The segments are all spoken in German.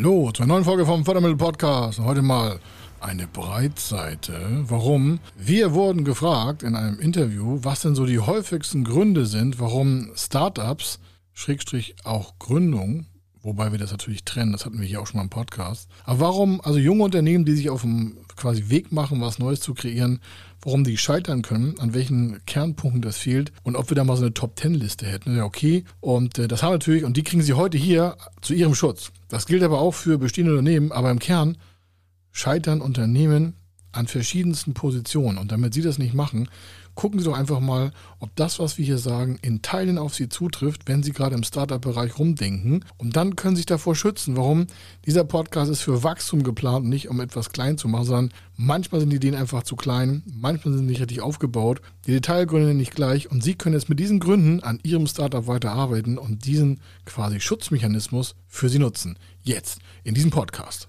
Hallo zur neuen Folge vom Fördermittel Podcast. Heute mal eine Breitseite. Warum? Wir wurden gefragt in einem Interview, was denn so die häufigsten Gründe sind, warum Startups, Schrägstrich auch Gründung, wobei wir das natürlich trennen, das hatten wir hier auch schon mal im Podcast. Aber warum, also junge Unternehmen, die sich auf dem quasi Weg machen, was Neues zu kreieren, warum die scheitern können, an welchen Kernpunkten das fehlt und ob wir da mal so eine Top-10-Liste hätten. Ja, okay. Und äh, das haben wir natürlich, und die kriegen Sie heute hier zu Ihrem Schutz. Das gilt aber auch für bestehende Unternehmen, aber im Kern scheitern Unternehmen an verschiedensten Positionen. Und damit Sie das nicht machen, gucken Sie doch einfach mal, ob das, was wir hier sagen, in Teilen auf Sie zutrifft, wenn Sie gerade im Startup-Bereich rumdenken. Und dann können Sie sich davor schützen. Warum? Dieser Podcast ist für Wachstum geplant, nicht um etwas klein zu machen, sondern manchmal sind die Ideen einfach zu klein, manchmal sind sie nicht richtig aufgebaut, die Detailgründe nicht gleich und Sie können jetzt mit diesen Gründen an Ihrem Startup weiterarbeiten und diesen quasi Schutzmechanismus für Sie nutzen. Jetzt in diesem Podcast.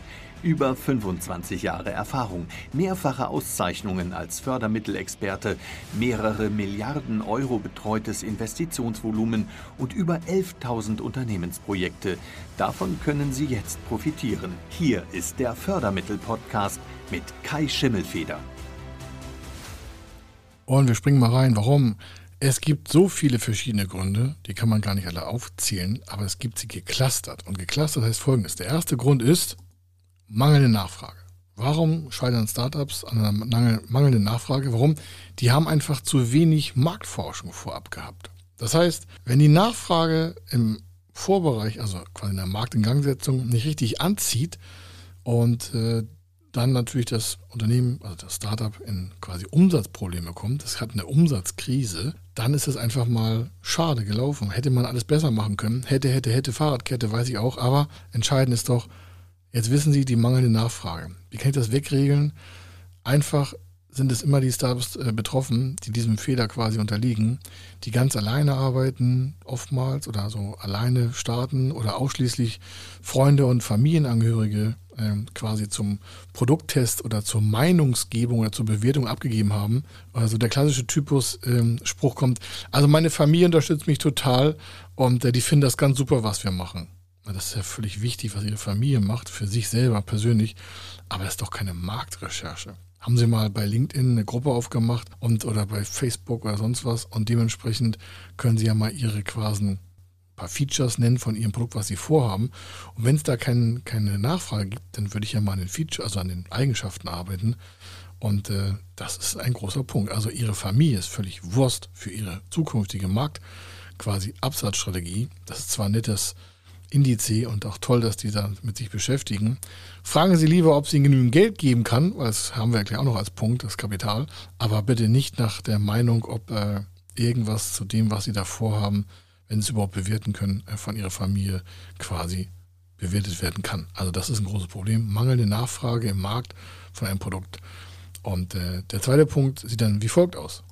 Über 25 Jahre Erfahrung, mehrfache Auszeichnungen als Fördermittelexperte, mehrere Milliarden Euro betreutes Investitionsvolumen und über 11.000 Unternehmensprojekte. Davon können Sie jetzt profitieren. Hier ist der Fördermittel-Podcast mit Kai Schimmelfeder. Und wir springen mal rein. Warum? Es gibt so viele verschiedene Gründe, die kann man gar nicht alle aufzählen, aber es gibt sie geclustert. Und geclustert heißt folgendes. Der erste Grund ist, mangelnde Nachfrage. Warum scheitern Startups an einer mangelnden Nachfrage? Warum? Die haben einfach zu wenig Marktforschung vorab gehabt. Das heißt, wenn die Nachfrage im Vorbereich, also quasi in der Marktingangsetzung, nicht richtig anzieht und äh, dann natürlich das Unternehmen, also das Startup in quasi Umsatzprobleme kommt, es hat eine Umsatzkrise, dann ist es einfach mal schade gelaufen. Hätte man alles besser machen können. Hätte, hätte, hätte, Fahrradkette, weiß ich auch. Aber entscheidend ist doch, Jetzt wissen Sie die mangelnde Nachfrage. Wie kann ich das wegregeln? Einfach sind es immer die Startups äh, betroffen, die diesem Fehler quasi unterliegen, die ganz alleine arbeiten, oftmals oder so alleine starten oder ausschließlich Freunde und Familienangehörige äh, quasi zum Produkttest oder zur Meinungsgebung oder zur Bewertung abgegeben haben. Also der klassische Typus äh, Spruch kommt, also meine Familie unterstützt mich total und äh, die finden das ganz super, was wir machen. Das ist ja völlig wichtig, was Ihre Familie macht, für sich selber persönlich. Aber das ist doch keine Marktrecherche. Haben Sie mal bei LinkedIn eine Gruppe aufgemacht und oder bei Facebook oder sonst was und dementsprechend können Sie ja mal Ihre quasi paar Features nennen von Ihrem Produkt, was Sie vorhaben. Und wenn es da kein, keine Nachfrage gibt, dann würde ich ja mal an den Feature, also an den Eigenschaften arbeiten. Und äh, das ist ein großer Punkt. Also Ihre Familie ist völlig Wurst für Ihre zukünftige Markt, quasi Absatzstrategie. Das ist zwar nettes Indice und auch toll, dass die da mit sich beschäftigen. Fragen Sie lieber, ob Sie Ihnen genügend Geld geben kann, weil das haben wir ja auch noch als Punkt, das Kapital, aber bitte nicht nach der Meinung, ob äh, irgendwas zu dem, was Sie da vorhaben, wenn Sie es überhaupt bewerten können, äh, von Ihrer Familie quasi bewertet werden kann. Also das ist ein großes Problem. Mangelnde Nachfrage im Markt von einem Produkt. Und äh, der zweite Punkt sieht dann wie folgt aus.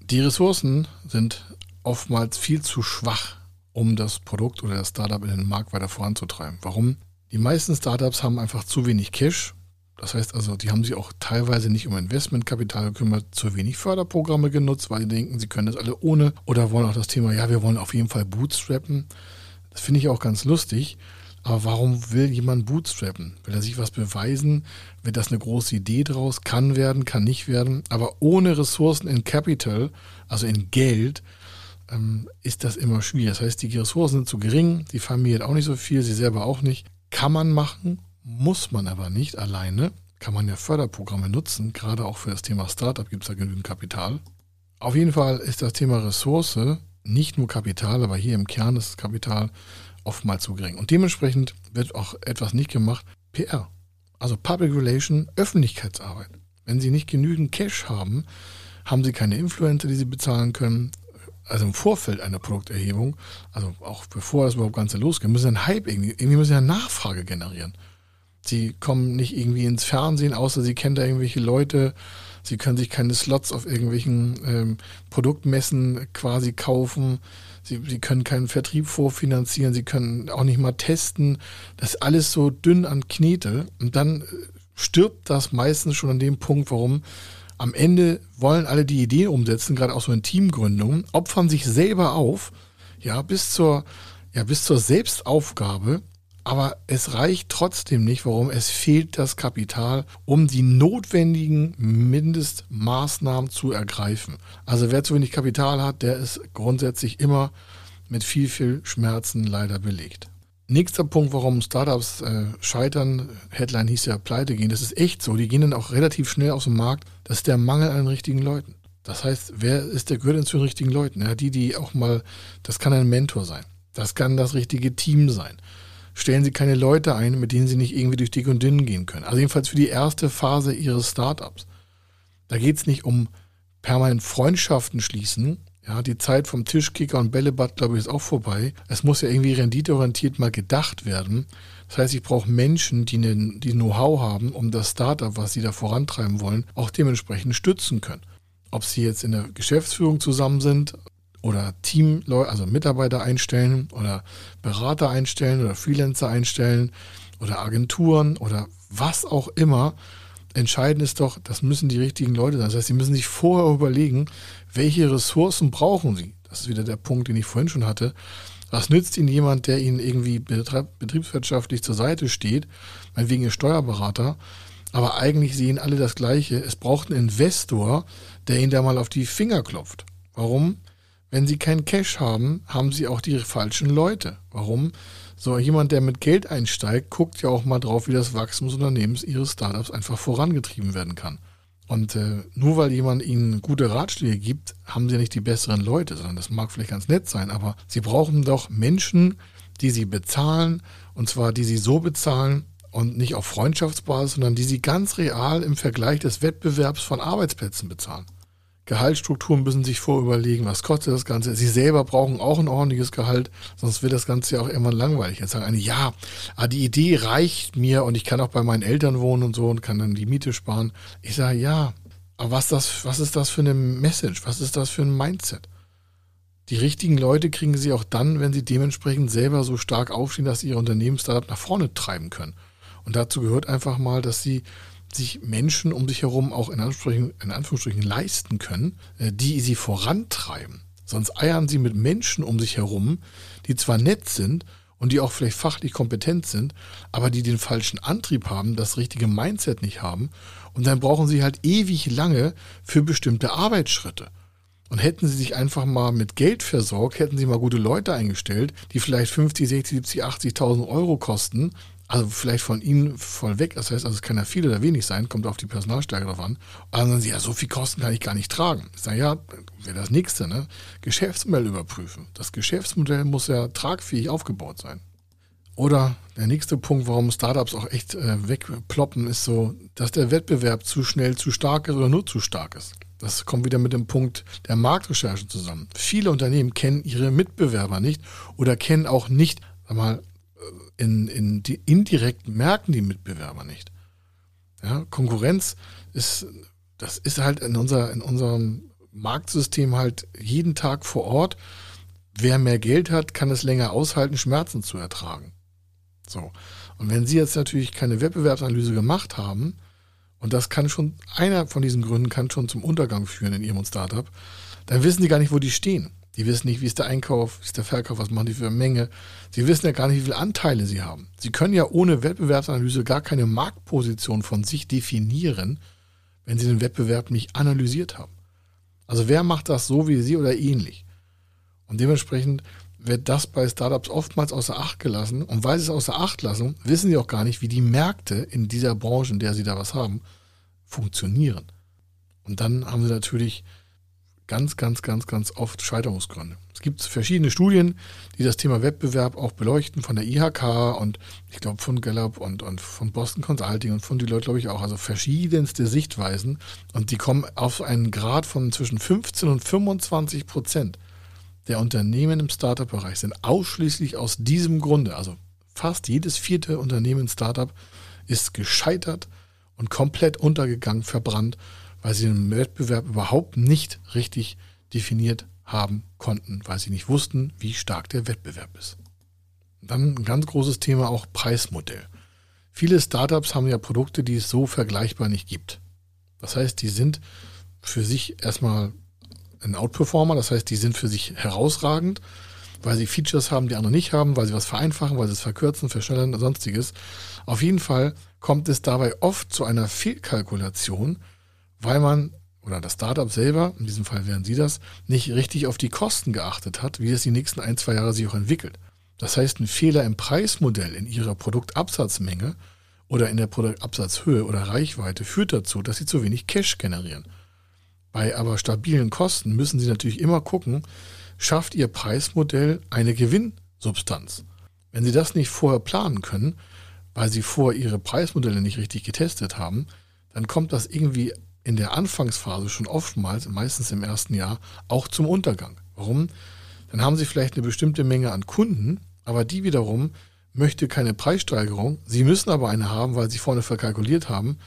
Die Ressourcen sind oftmals viel zu schwach um das Produkt oder das Startup in den Markt weiter voranzutreiben. Warum? Die meisten Startups haben einfach zu wenig Cash. Das heißt also, die haben sich auch teilweise nicht um Investmentkapital gekümmert, zu wenig Förderprogramme genutzt, weil sie denken, sie können das alle ohne oder wollen auch das Thema, ja, wir wollen auf jeden Fall bootstrappen. Das finde ich auch ganz lustig. Aber warum will jemand bootstrappen? Will er sich was beweisen? Wird das eine große Idee draus? Kann werden, kann nicht werden. Aber ohne Ressourcen in Capital, also in Geld, ähm, ist das immer schwierig. Das heißt, die Ressourcen sind zu gering, die Familie hat auch nicht so viel, sie selber auch nicht. Kann man machen, muss man aber nicht alleine. Kann man ja Förderprogramme nutzen, gerade auch für das Thema Startup gibt es da genügend Kapital. Auf jeden Fall ist das Thema Ressource nicht nur Kapital, aber hier im Kern ist das Kapital oftmals zu gering. Und dementsprechend wird auch etwas nicht gemacht. PR, also Public Relation, Öffentlichkeitsarbeit. Wenn Sie nicht genügend Cash haben, haben Sie keine Influencer, die Sie bezahlen können, also im Vorfeld einer Produkterhebung, also auch bevor das überhaupt Ganze losgeht, müssen ein Hype irgendwie, irgendwie müssen ja Nachfrage generieren. Sie kommen nicht irgendwie ins Fernsehen, außer sie kennen da irgendwelche Leute. Sie können sich keine Slots auf irgendwelchen ähm, Produktmessen quasi kaufen. Sie, sie können keinen Vertrieb vorfinanzieren. Sie können auch nicht mal testen. Das ist alles so dünn an Knete. Und dann äh, stirbt das meistens schon an dem Punkt, warum am Ende wollen alle die Idee umsetzen, gerade auch so in Teamgründungen, opfern sich selber auf, ja, bis zur, ja, bis zur Selbstaufgabe aber es reicht trotzdem nicht. Warum? Es fehlt das Kapital, um die notwendigen Mindestmaßnahmen zu ergreifen. Also wer zu wenig Kapital hat, der ist grundsätzlich immer mit viel, viel Schmerzen leider belegt. Nächster Punkt, warum Startups äh, scheitern, Headline hieß ja pleite gehen, das ist echt so. Die gehen dann auch relativ schnell aus dem Markt. Das ist der Mangel an richtigen Leuten. Das heißt, wer ist der gehört denn zu den richtigen Leuten? Ja, die, die auch mal, das kann ein Mentor sein. Das kann das richtige Team sein stellen Sie keine Leute ein, mit denen Sie nicht irgendwie durch dick und dünn gehen können. Also jedenfalls für die erste Phase Ihres Startups. Da geht es nicht um permanent Freundschaften schließen. Ja, die Zeit vom Tischkicker und Bällebad, glaube ich, ist auch vorbei. Es muss ja irgendwie renditeorientiert mal gedacht werden. Das heißt, ich brauche Menschen, die, ne, die Know-how haben, um das Startup, was sie da vorantreiben wollen, auch dementsprechend stützen können. Ob sie jetzt in der Geschäftsführung zusammen sind, oder Team, also Mitarbeiter einstellen oder Berater einstellen oder Freelancer einstellen oder Agenturen oder was auch immer. Entscheidend ist doch, das müssen die richtigen Leute sein. Das heißt, sie müssen sich vorher überlegen, welche Ressourcen brauchen sie. Das ist wieder der Punkt, den ich vorhin schon hatte. Was nützt Ihnen jemand, der Ihnen irgendwie betriebswirtschaftlich zur Seite steht, meinetwegen Ihr Steuerberater, aber eigentlich sehen alle das Gleiche. Es braucht einen Investor, der Ihnen da mal auf die Finger klopft. Warum? Wenn Sie keinen Cash haben, haben Sie auch die falschen Leute. Warum? So jemand, der mit Geld einsteigt, guckt ja auch mal drauf, wie das Wachstum des Unternehmens Ihres Startups einfach vorangetrieben werden kann. Und äh, nur weil jemand Ihnen gute Ratschläge gibt, haben Sie ja nicht die besseren Leute, sondern das mag vielleicht ganz nett sein, aber Sie brauchen doch Menschen, die Sie bezahlen, und zwar die Sie so bezahlen, und nicht auf Freundschaftsbasis, sondern die sie ganz real im Vergleich des Wettbewerbs von Arbeitsplätzen bezahlen. Gehaltsstrukturen müssen sich vorüberlegen, was kostet das Ganze. Sie selber brauchen auch ein ordentliches Gehalt, sonst wird das Ganze ja auch irgendwann langweilig. Jetzt sagen eine, ja, ah, die Idee reicht mir und ich kann auch bei meinen Eltern wohnen und so und kann dann die Miete sparen. Ich sage, ja, aber was, das, was ist das für eine Message? Was ist das für ein Mindset? Die richtigen Leute kriegen sie auch dann, wenn sie dementsprechend selber so stark aufstehen, dass sie ihr Unternehmen Startup nach vorne treiben können. Und dazu gehört einfach mal, dass sie sich Menschen um sich herum auch in Anführungsstrichen, in Anführungsstrichen leisten können, äh, die sie vorantreiben. Sonst eiern sie mit Menschen um sich herum, die zwar nett sind und die auch vielleicht fachlich kompetent sind, aber die den falschen Antrieb haben, das richtige Mindset nicht haben. Und dann brauchen sie halt ewig lange für bestimmte Arbeitsschritte. Und hätten sie sich einfach mal mit Geld versorgt, hätten sie mal gute Leute eingestellt, die vielleicht 50, 60, 70, 80.000 Euro kosten, also vielleicht von ihnen voll weg. Das heißt, also es kann ja viel oder wenig sein, kommt auf die Personalstärke drauf an. Und dann sagen sie, ja, so viel Kosten kann ich gar nicht tragen. Ich sage, ja, wäre das nächste, ne? Geschäftsmodell überprüfen. Das Geschäftsmodell muss ja tragfähig aufgebaut sein. Oder der nächste Punkt, warum Startups auch echt äh, wegploppen, ist so, dass der Wettbewerb zu schnell zu stark ist oder nur zu stark ist. Das kommt wieder mit dem Punkt der Marktrecherche zusammen. Viele Unternehmen kennen ihre Mitbewerber nicht oder kennen auch nicht, sag mal, in, in die indirekten merken die Mitbewerber nicht. Ja, Konkurrenz ist, das ist halt in, unser, in unserem Marktsystem halt jeden Tag vor Ort. Wer mehr Geld hat, kann es länger aushalten, Schmerzen zu ertragen. So. Und wenn Sie jetzt natürlich keine Wettbewerbsanalyse gemacht haben, und das kann schon, einer von diesen Gründen kann schon zum Untergang führen in Ihrem Startup, dann wissen Sie gar nicht, wo die stehen. Die wissen nicht, wie ist der Einkauf, wie ist der Verkauf, was machen die für eine Menge. Sie wissen ja gar nicht, wie viele Anteile sie haben. Sie können ja ohne Wettbewerbsanalyse gar keine Marktposition von sich definieren, wenn sie den Wettbewerb nicht analysiert haben. Also wer macht das so wie sie oder ähnlich? Und dementsprechend wird das bei Startups oftmals außer Acht gelassen. Und weil sie es außer Acht lassen, wissen sie auch gar nicht, wie die Märkte in dieser Branche, in der sie da was haben, funktionieren. Und dann haben sie natürlich ganz, ganz, ganz, ganz oft Scheiterungsgründe. Es gibt verschiedene Studien, die das Thema Wettbewerb auch beleuchten, von der IHK und ich glaube von Gallup und, und von Boston Consulting und von Deloitte, glaube ich, auch. Also verschiedenste Sichtweisen und die kommen auf einen Grad von zwischen 15 und 25 Prozent der Unternehmen im Startup-Bereich sind ausschließlich aus diesem Grunde, also fast jedes vierte Unternehmen Startup ist gescheitert und komplett untergegangen, verbrannt, weil sie den Wettbewerb überhaupt nicht richtig definiert haben konnten, weil sie nicht wussten, wie stark der Wettbewerb ist. Dann ein ganz großes Thema auch Preismodell. Viele Startups haben ja Produkte, die es so vergleichbar nicht gibt. Das heißt, die sind für sich erstmal ein Outperformer, das heißt, die sind für sich herausragend, weil sie Features haben, die andere nicht haben, weil sie was vereinfachen, weil sie es verkürzen, verschnellern und sonstiges. Auf jeden Fall kommt es dabei oft zu einer Fehlkalkulation, weil man oder das Startup selber, in diesem Fall wären Sie das, nicht richtig auf die Kosten geachtet hat, wie es die nächsten ein, zwei Jahre sich auch entwickelt. Das heißt, ein Fehler im Preismodell in Ihrer Produktabsatzmenge oder in der Produktabsatzhöhe oder Reichweite führt dazu, dass Sie zu wenig Cash generieren. Bei aber stabilen Kosten müssen Sie natürlich immer gucken, schafft Ihr Preismodell eine Gewinnsubstanz. Wenn Sie das nicht vorher planen können, weil Sie vorher Ihre Preismodelle nicht richtig getestet haben, dann kommt das irgendwie in der Anfangsphase schon oftmals, meistens im ersten Jahr, auch zum Untergang. Warum? Dann haben Sie vielleicht eine bestimmte Menge an Kunden, aber die wiederum möchte keine Preissteigerung. Sie müssen aber eine haben, weil Sie vorne verkalkuliert haben.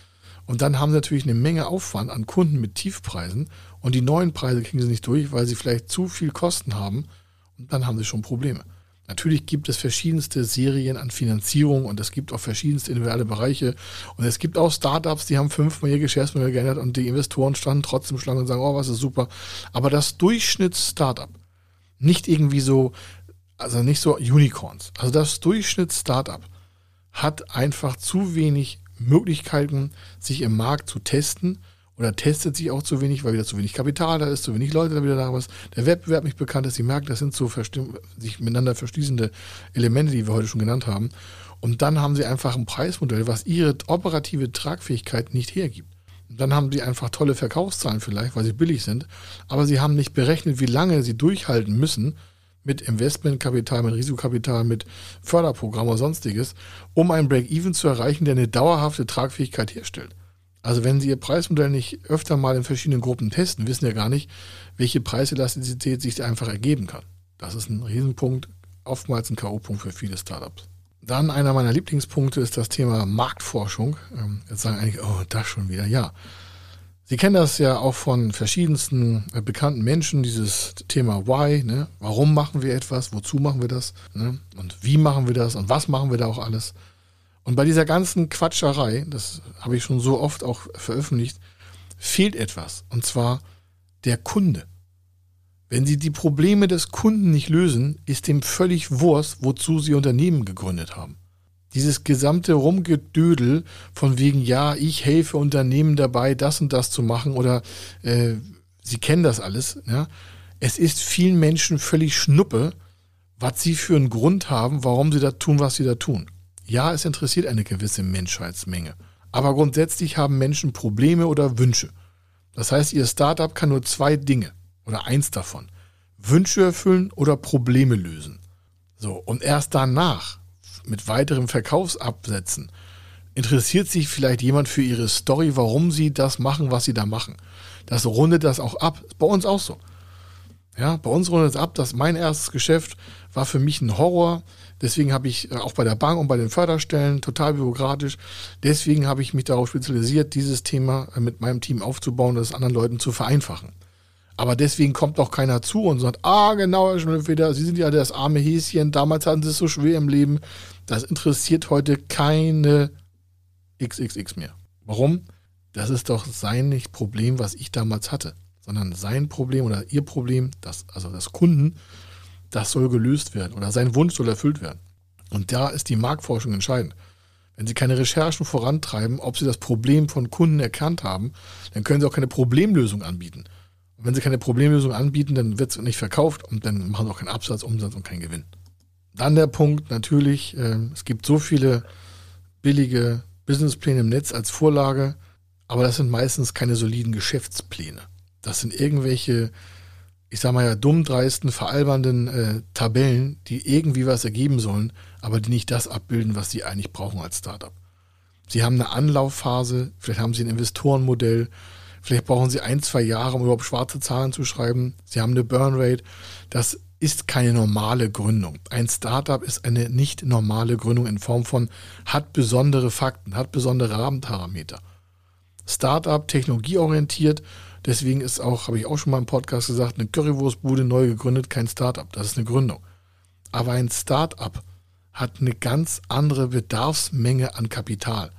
Und dann haben Sie natürlich eine Menge Aufwand an Kunden mit Tiefpreisen und die neuen Preise kriegen Sie nicht durch, weil Sie vielleicht zu viel Kosten haben und dann haben Sie schon Probleme. Natürlich gibt es verschiedenste Serien an Finanzierung und es gibt auch verschiedenste individuelle Bereiche. Und es gibt auch Startups, die haben fünfmal ihr Geschäftsmodell geändert und die Investoren standen trotzdem Schlange und sagen, oh, was ist super. Aber das Durchschnitts-Startup, nicht irgendwie so, also nicht so Unicorns. Also das Durchschnitts-Startup hat einfach zu wenig Möglichkeiten, sich im Markt zu testen oder testet sich auch zu wenig, weil wieder zu wenig Kapital da ist, zu wenig Leute da wieder da was, der Wettbewerb nicht bekannt ist, sie merken, das sind so sich miteinander verschließende Elemente, die wir heute schon genannt haben. Und dann haben sie einfach ein Preismodell, was ihre operative Tragfähigkeit nicht hergibt. Und dann haben sie einfach tolle Verkaufszahlen vielleicht, weil sie billig sind, aber sie haben nicht berechnet, wie lange sie durchhalten müssen mit Investmentkapital, mit Risikokapital, mit Förderprogramm oder sonstiges, um ein Break-Even zu erreichen, der eine dauerhafte Tragfähigkeit herstellt. Also wenn Sie Ihr Preismodell nicht öfter mal in verschiedenen Gruppen testen, wissen ja gar nicht, welche Preiselastizität sich einfach ergeben kann. Das ist ein Riesenpunkt, oftmals ein K.O.-Punkt für viele Startups. Dann einer meiner Lieblingspunkte ist das Thema Marktforschung. Ähm, jetzt sagen einige, oh, das schon wieder. Ja. Sie kennen das ja auch von verschiedensten äh, bekannten Menschen, dieses Thema Why, ne? Warum machen wir etwas? Wozu machen wir das? Ne? Und wie machen wir das? Und was machen wir da auch alles? Und bei dieser ganzen Quatscherei, das habe ich schon so oft auch veröffentlicht, fehlt etwas. Und zwar der Kunde. Wenn Sie die Probleme des Kunden nicht lösen, ist dem völlig Wurst, wozu Sie Unternehmen gegründet haben. Dieses gesamte Rumgedödel von wegen, ja, ich helfe Unternehmen dabei, das und das zu machen oder äh, Sie kennen das alles. Ja? Es ist vielen Menschen völlig Schnuppe, was sie für einen Grund haben, warum sie da tun, was sie da tun. Ja, es interessiert eine gewisse Menschheitsmenge. Aber grundsätzlich haben Menschen Probleme oder Wünsche. Das heißt, ihr Startup kann nur zwei Dinge oder eins davon. Wünsche erfüllen oder Probleme lösen. So, und erst danach, mit weiteren Verkaufsabsätzen, interessiert sich vielleicht jemand für ihre Story, warum sie das machen, was sie da machen. Das rundet das auch ab. Ist bei uns auch so. Ja, bei uns rundet es ab, dass mein erstes Geschäft war für mich ein Horror. Deswegen habe ich äh, auch bei der Bank und bei den Förderstellen total bürokratisch. Deswegen habe ich mich darauf spezialisiert, dieses Thema äh, mit meinem Team aufzubauen und es anderen Leuten zu vereinfachen. Aber deswegen kommt auch keiner zu und sagt, ah, genau, Herr Schmidt-Feder, Sie sind ja das arme Häschen, damals hatten Sie es so schwer im Leben. Das interessiert heute keine XXX mehr. Warum? Das ist doch sein Problem, was ich damals hatte, sondern sein Problem oder Ihr Problem, das, also das Kunden, das soll gelöst werden oder sein Wunsch soll erfüllt werden. Und da ist die Marktforschung entscheidend. Wenn Sie keine Recherchen vorantreiben, ob Sie das Problem von Kunden erkannt haben, dann können Sie auch keine Problemlösung anbieten. Und wenn Sie keine Problemlösung anbieten, dann wird es nicht verkauft und dann machen Sie auch keinen Absatz, Umsatz und keinen Gewinn. Dann der Punkt natürlich, äh, es gibt so viele billige Businesspläne im Netz als Vorlage, aber das sind meistens keine soliden Geschäftspläne. Das sind irgendwelche ich sag mal ja, dummdreisten, veralbernden äh, Tabellen, die irgendwie was ergeben sollen, aber die nicht das abbilden, was sie eigentlich brauchen als Startup. Sie haben eine Anlaufphase, vielleicht haben sie ein Investorenmodell, vielleicht brauchen sie ein, zwei Jahre, um überhaupt schwarze Zahlen zu schreiben. Sie haben eine Burnrate. Das ist keine normale Gründung. Ein Startup ist eine nicht normale Gründung in Form von hat besondere Fakten, hat besondere Rahmenparameter. Startup technologieorientiert, deswegen ist auch, habe ich auch schon mal im Podcast gesagt, eine Currywurstbude neu gegründet, kein Startup. Das ist eine Gründung. Aber ein Startup hat eine ganz andere Bedarfsmenge an Kapital.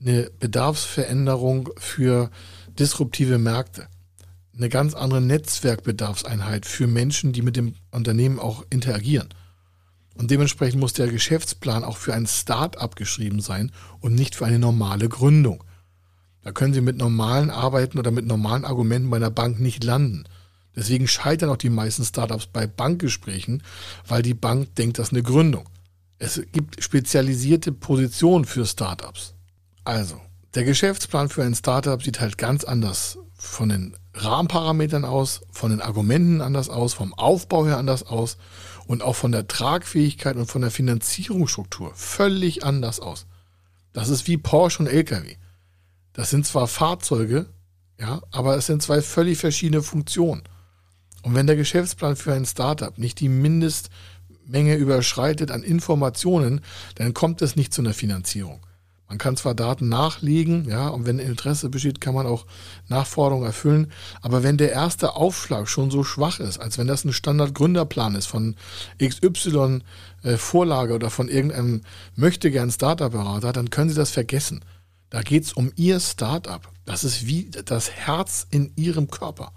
Eine Bedarfsveränderung für disruptive Märkte eine ganz andere Netzwerkbedarfseinheit für Menschen, die mit dem Unternehmen auch interagieren. Und dementsprechend muss der Geschäftsplan auch für ein Start-up geschrieben sein und nicht für eine normale Gründung. Da können Sie mit normalen Arbeiten oder mit normalen Argumenten bei einer Bank nicht landen. Deswegen scheitern auch die meisten Startups bei Bankgesprächen, weil die Bank denkt, das ist eine Gründung. Es gibt spezialisierte Positionen für Startups. Also, der Geschäftsplan für ein Startup sieht halt ganz anders von den Rahmenparametern aus, von den Argumenten anders aus, vom Aufbau her anders aus und auch von der Tragfähigkeit und von der Finanzierungsstruktur völlig anders aus. Das ist wie Porsche und LKW. Das sind zwar Fahrzeuge, ja, aber es sind zwei völlig verschiedene Funktionen. Und wenn der Geschäftsplan für ein Startup nicht die Mindestmenge überschreitet an Informationen, dann kommt es nicht zu einer Finanzierung. Man kann zwar Daten nachlegen, ja, und wenn Interesse besteht, kann man auch Nachforderungen erfüllen. Aber wenn der erste Aufschlag schon so schwach ist, als wenn das ein Standardgründerplan ist von XY äh, oder von irgendeinem möchte gern Startup-Berater, dann können Sie das vergessen. Da geht es um Ihr Startup. Das ist wie das Herz in Ihrem Körper.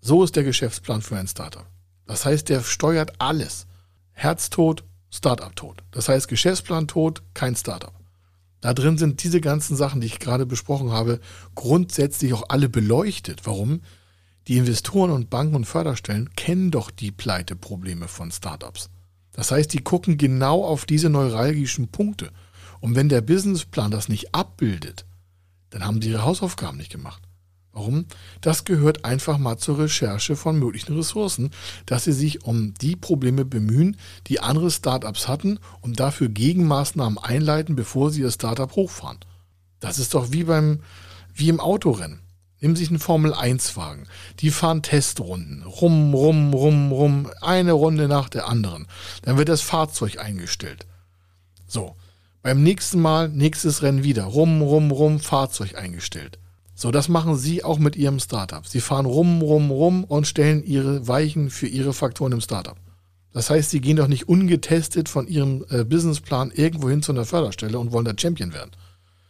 So ist der Geschäftsplan für ein Startup. Das heißt, der steuert alles. Herztod, Startup tot. Das heißt, Geschäftsplan tot, kein Startup. Da drin sind diese ganzen Sachen, die ich gerade besprochen habe, grundsätzlich auch alle beleuchtet. Warum? Die Investoren und Banken und Förderstellen kennen doch die Pleiteprobleme von Startups. Das heißt, die gucken genau auf diese neuralgischen Punkte. Und wenn der Businessplan das nicht abbildet, dann haben sie ihre Hausaufgaben nicht gemacht. Warum? Das gehört einfach mal zur Recherche von möglichen Ressourcen, dass sie sich um die Probleme bemühen, die andere Startups hatten und dafür Gegenmaßnahmen einleiten, bevor sie ihr Startup hochfahren. Das ist doch wie beim, wie im Autorennen. Nehmen Sie sich einen Formel-1-Wagen. Die fahren Testrunden. Rum, rum, rum, rum. Eine Runde nach der anderen. Dann wird das Fahrzeug eingestellt. So. Beim nächsten Mal, nächstes Rennen wieder. Rum, rum, rum, Fahrzeug eingestellt. So, das machen Sie auch mit Ihrem Startup. Sie fahren rum, rum, rum und stellen Ihre Weichen für Ihre Faktoren im Startup. Das heißt, Sie gehen doch nicht ungetestet von Ihrem äh, Businessplan irgendwo hin zu einer Förderstelle und wollen der Champion werden.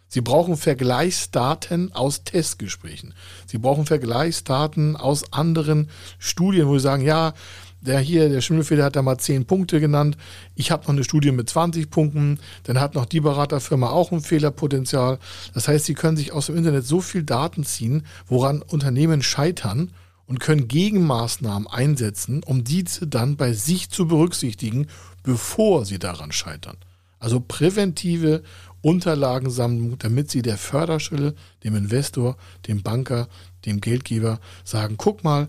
Sie brauchen Vergleichsdaten aus Testgesprächen. Sie brauchen Vergleichsdaten aus anderen Studien, wo Sie sagen, ja, der hier, der Schimmelfeder hat da mal 10 Punkte genannt. Ich habe noch eine Studie mit 20 Punkten. Dann hat noch die Beraterfirma auch ein Fehlerpotenzial. Das heißt, Sie können sich aus dem Internet so viel Daten ziehen, woran Unternehmen scheitern und können Gegenmaßnahmen einsetzen, um diese dann bei sich zu berücksichtigen, bevor sie daran scheitern. Also präventive Unterlagensammlung, damit sie der Förderstelle, dem Investor, dem Banker, dem Geldgeber sagen, guck mal,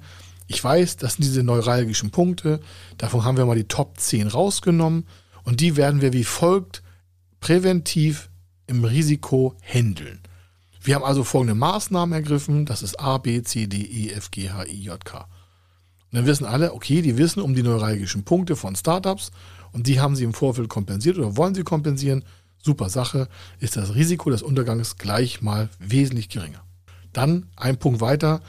ich weiß, das sind diese neuralgischen Punkte. Davon haben wir mal die Top 10 rausgenommen. Und die werden wir wie folgt präventiv im Risiko handeln. Wir haben also folgende Maßnahmen ergriffen. Das ist A, B, C, D, E, F, G, H, I, J, K. Und dann wissen alle, okay, die wissen um die neuralgischen Punkte von Startups und die haben sie im Vorfeld kompensiert oder wollen sie kompensieren. Super Sache, ist das Risiko des Untergangs gleich mal wesentlich geringer. Dann ein Punkt weiter,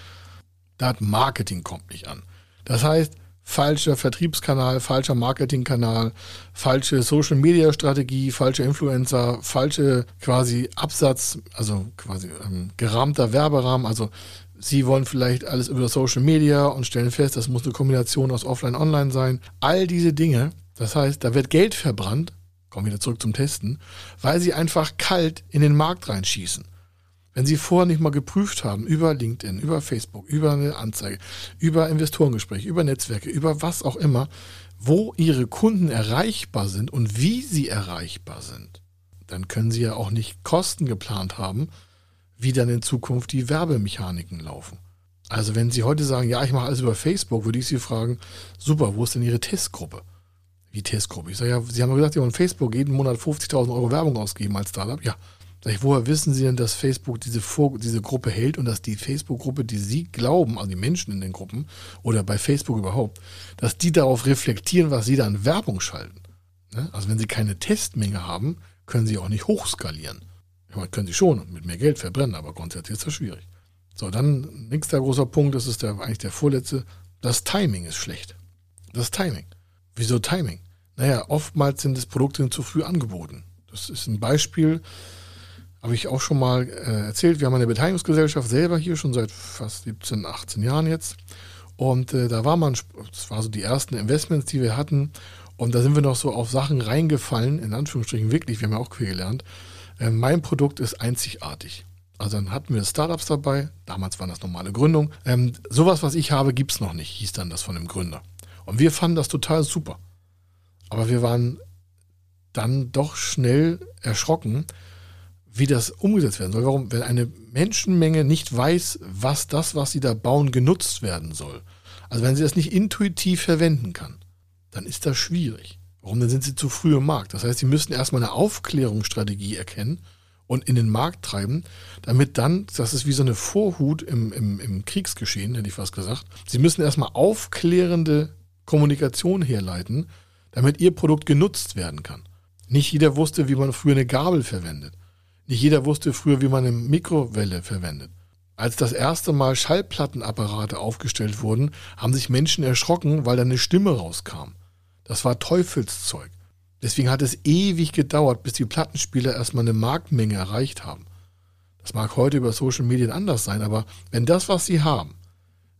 das Marketing kommt nicht an. Das heißt, falscher Vertriebskanal, falscher Marketingkanal, falsche Social Media Strategie, falsche Influencer, falsche quasi Absatz, also quasi ähm, gerahmter Werberahmen. Also Sie wollen vielleicht alles über Social Media und stellen fest, das muss eine Kombination aus Offline Online sein. All diese Dinge, das heißt, da wird Geld verbrannt, kommen wieder zurück zum Testen, weil Sie einfach kalt in den Markt reinschießen. Wenn Sie vorher nicht mal geprüft haben, über LinkedIn, über Facebook, über eine Anzeige, über Investorengespräche, über Netzwerke, über was auch immer, wo Ihre Kunden erreichbar sind und wie sie erreichbar sind, dann können Sie ja auch nicht Kosten geplant haben, wie dann in Zukunft die Werbemechaniken laufen. Also wenn Sie heute sagen, ja, ich mache alles über Facebook, würde ich Sie fragen, super, wo ist denn Ihre Testgruppe? Wie Testgruppe? Ich sage, ja, Sie haben gesagt, Sie wollen Facebook jeden Monat 50.000 Euro Werbung ausgeben als Startup. Ja, Sag ich, woher wissen Sie denn, dass Facebook diese, Vor diese Gruppe hält und dass die Facebook-Gruppe, die Sie glauben, also die Menschen in den Gruppen oder bei Facebook überhaupt, dass die darauf reflektieren, was Sie da an Werbung schalten? Ne? Also wenn Sie keine Testmenge haben, können Sie auch nicht hochskalieren. Ich meine, können Sie schon mit mehr Geld verbrennen, aber grundsätzlich ist das schwierig. So, dann nächster großer Punkt, das ist der, eigentlich der vorletzte, das Timing ist schlecht. Das Timing. Wieso Timing? Naja, oftmals sind das Produkte zu früh angeboten. Das ist ein Beispiel, habe ich auch schon mal äh, erzählt. Wir haben eine Beteiligungsgesellschaft selber hier schon seit fast 17, 18 Jahren jetzt. Und äh, da war man, das war so die ersten Investments, die wir hatten. Und da sind wir noch so auf Sachen reingefallen, in Anführungsstrichen wirklich, wir haben ja auch viel gelernt. Äh, mein Produkt ist einzigartig. Also dann hatten wir Startups dabei, damals waren das normale Gründung. Ähm, sowas, was ich habe, gibt es noch nicht, hieß dann das von dem Gründer. Und wir fanden das total super. Aber wir waren dann doch schnell erschrocken, wie das umgesetzt werden soll. Warum? Wenn eine Menschenmenge nicht weiß, was das, was sie da bauen, genutzt werden soll. Also wenn sie das nicht intuitiv verwenden kann, dann ist das schwierig. Warum? Dann sind sie zu früh im Markt. Das heißt, sie müssen erstmal eine Aufklärungsstrategie erkennen und in den Markt treiben, damit dann, das ist wie so eine Vorhut im, im, im Kriegsgeschehen, hätte ich fast gesagt, sie müssen erstmal aufklärende Kommunikation herleiten, damit ihr Produkt genutzt werden kann. Nicht jeder wusste, wie man früher eine Gabel verwendet. Nicht jeder wusste früher, wie man eine Mikrowelle verwendet. Als das erste Mal Schallplattenapparate aufgestellt wurden, haben sich Menschen erschrocken, weil da eine Stimme rauskam. Das war Teufelszeug. Deswegen hat es ewig gedauert, bis die Plattenspieler erstmal eine Marktmenge erreicht haben. Das mag heute über Social Media anders sein, aber wenn das, was sie haben,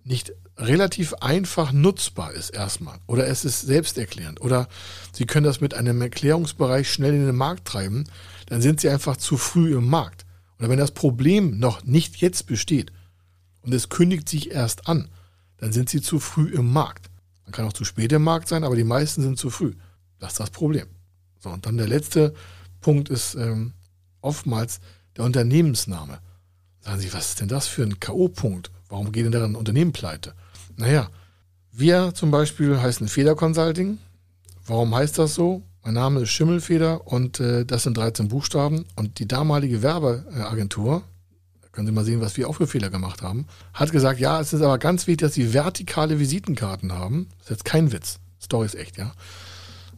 nicht relativ einfach nutzbar ist erstmal oder es ist selbsterklärend oder Sie können das mit einem Erklärungsbereich schnell in den Markt treiben, dann sind Sie einfach zu früh im Markt. Oder wenn das Problem noch nicht jetzt besteht und es kündigt sich erst an, dann sind Sie zu früh im Markt. Man kann auch zu spät im Markt sein, aber die meisten sind zu früh. Das ist das Problem. So, und dann der letzte Punkt ist ähm, oftmals der Unternehmensname. Sagen Sie, was ist denn das für ein K.O.-Punkt? Warum geht denn da ein Unternehmen pleite? Naja, wir zum Beispiel heißen Feder Consulting. Warum heißt das so? Mein Name ist Schimmelfeder und äh, das sind 13 Buchstaben. Und die damalige Werbeagentur, können Sie mal sehen, was wir auch für Fehler gemacht haben, hat gesagt, ja, es ist aber ganz wichtig, dass Sie vertikale Visitenkarten haben. Das ist jetzt kein Witz. Story ist echt, ja.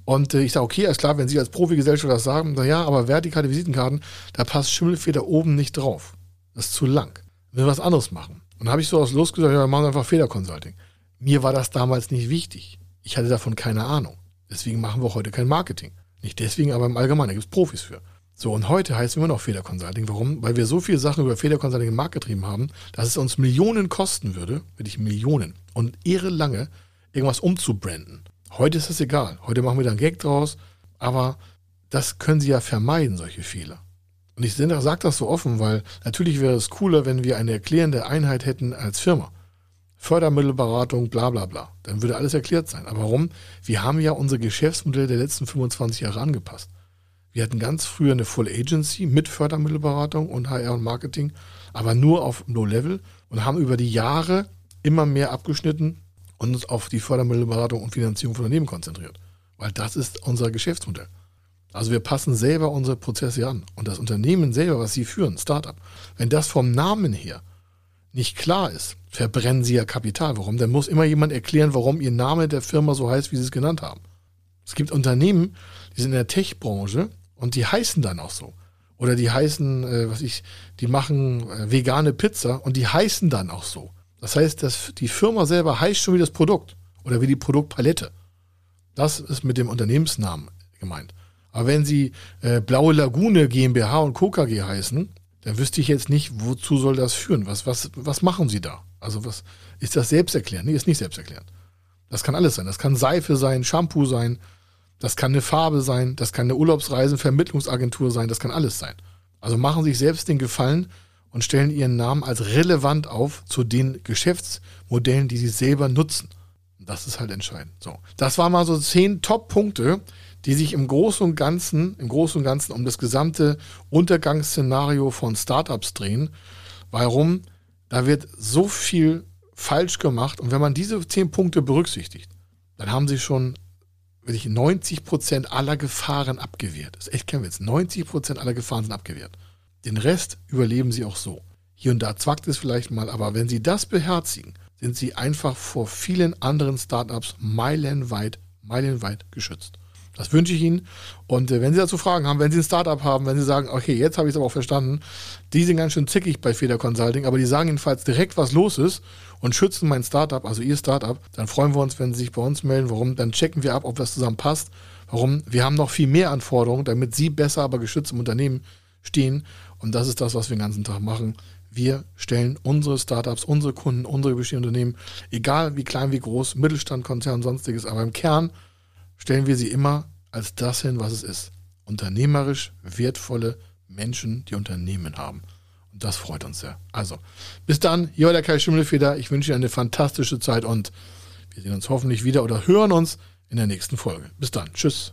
Und äh, ich sage, okay, alles klar, wenn Sie als Profigesellschaft das sagen, na ja, aber vertikale Visitenkarten, da passt Schimmelfeder oben nicht drauf. Das ist zu lang. Wir was anderes machen. Und habe ich so aus Lust gesagt, ja, wir machen einfach Federconsulting. Mir war das damals nicht wichtig. Ich hatte davon keine Ahnung. Deswegen machen wir heute kein Marketing. Nicht deswegen, aber im Allgemeinen, da gibt es Profis für. So, und heute heißt es immer noch Federconsulting. Warum? Weil wir so viele Sachen über Federconsulting im Markt getrieben haben, dass es uns Millionen kosten würde, wirklich Millionen, und ehre lange, irgendwas umzubranden. Heute ist das egal. Heute machen wir da einen Gag draus, aber das können Sie ja vermeiden, solche Fehler. Und ich sage das so offen, weil natürlich wäre es cooler, wenn wir eine erklärende Einheit hätten als Firma. Fördermittelberatung, bla bla bla. Dann würde alles erklärt sein. Aber warum? Wir haben ja unsere Geschäftsmodelle der letzten 25 Jahre angepasst. Wir hatten ganz früher eine Full Agency mit Fördermittelberatung und HR und Marketing, aber nur auf Low Level und haben über die Jahre immer mehr abgeschnitten und uns auf die Fördermittelberatung und Finanzierung von Unternehmen konzentriert. Weil das ist unser Geschäftsmodell. Also wir passen selber unsere Prozesse an. Und das Unternehmen selber, was Sie führen, Startup, wenn das vom Namen her nicht klar ist, verbrennen Sie ja Kapital. Warum? Dann muss immer jemand erklären, warum Ihr Name der Firma so heißt, wie Sie es genannt haben. Es gibt Unternehmen, die sind in der Tech-Branche und die heißen dann auch so. Oder die heißen, äh, was ich, die machen äh, vegane Pizza und die heißen dann auch so. Das heißt, dass die Firma selber heißt schon wie das Produkt oder wie die Produktpalette. Das ist mit dem Unternehmensnamen gemeint. Aber wenn sie äh, Blaue Lagune GmbH und Co. KG heißen, dann wüsste ich jetzt nicht, wozu soll das führen? Was, was, was machen sie da? Also was ist das selbsterklärend? Nee, ist nicht selbsterklärend. Das kann alles sein. Das kann Seife sein, Shampoo sein, das kann eine Farbe sein, das kann eine Urlaubsreisenvermittlungsagentur sein, das kann alles sein. Also machen sich selbst den Gefallen und stellen ihren Namen als relevant auf zu den Geschäftsmodellen, die sie selber nutzen. Das ist halt entscheidend. So, das waren mal so zehn Top-Punkte, die sich im Großen und Ganzen, im Großen und Ganzen um das gesamte Untergangsszenario von Startups drehen. Warum? Da wird so viel falsch gemacht. Und wenn man diese zehn Punkte berücksichtigt, dann haben sie schon wirklich 90 Prozent aller Gefahren abgewehrt. Das ist echt kein Witz. 90 Prozent aller Gefahren sind abgewehrt. Den Rest überleben sie auch so. Hier und da zwackt es vielleicht mal, aber wenn sie das beherzigen, sind sie einfach vor vielen anderen Startups meilenweit, meilenweit geschützt. Das wünsche ich Ihnen. Und äh, wenn Sie dazu Fragen haben, wenn Sie ein Startup haben, wenn Sie sagen, okay, jetzt habe ich es aber auch verstanden, die sind ganz schön zickig bei Feder Consulting, aber die sagen jedenfalls direkt, was los ist und schützen mein Startup, also Ihr Startup, dann freuen wir uns, wenn Sie sich bei uns melden. Warum? Dann checken wir ab, ob das zusammen passt. Warum? Wir haben noch viel mehr Anforderungen, damit Sie besser, aber geschützt im Unternehmen stehen. Und das ist das, was wir den ganzen Tag machen. Wir stellen unsere Startups, unsere Kunden, unsere bestehenden Unternehmen, egal wie klein, wie groß, Mittelstand, Konzern, sonstiges, aber im Kern stellen wir sie immer als das hin, was es ist. Unternehmerisch wertvolle Menschen, die Unternehmen haben. Und das freut uns sehr. Also, bis dann. Hier war der Kai Schimmelfeder. Ich wünsche Ihnen eine fantastische Zeit und wir sehen uns hoffentlich wieder oder hören uns in der nächsten Folge. Bis dann. Tschüss.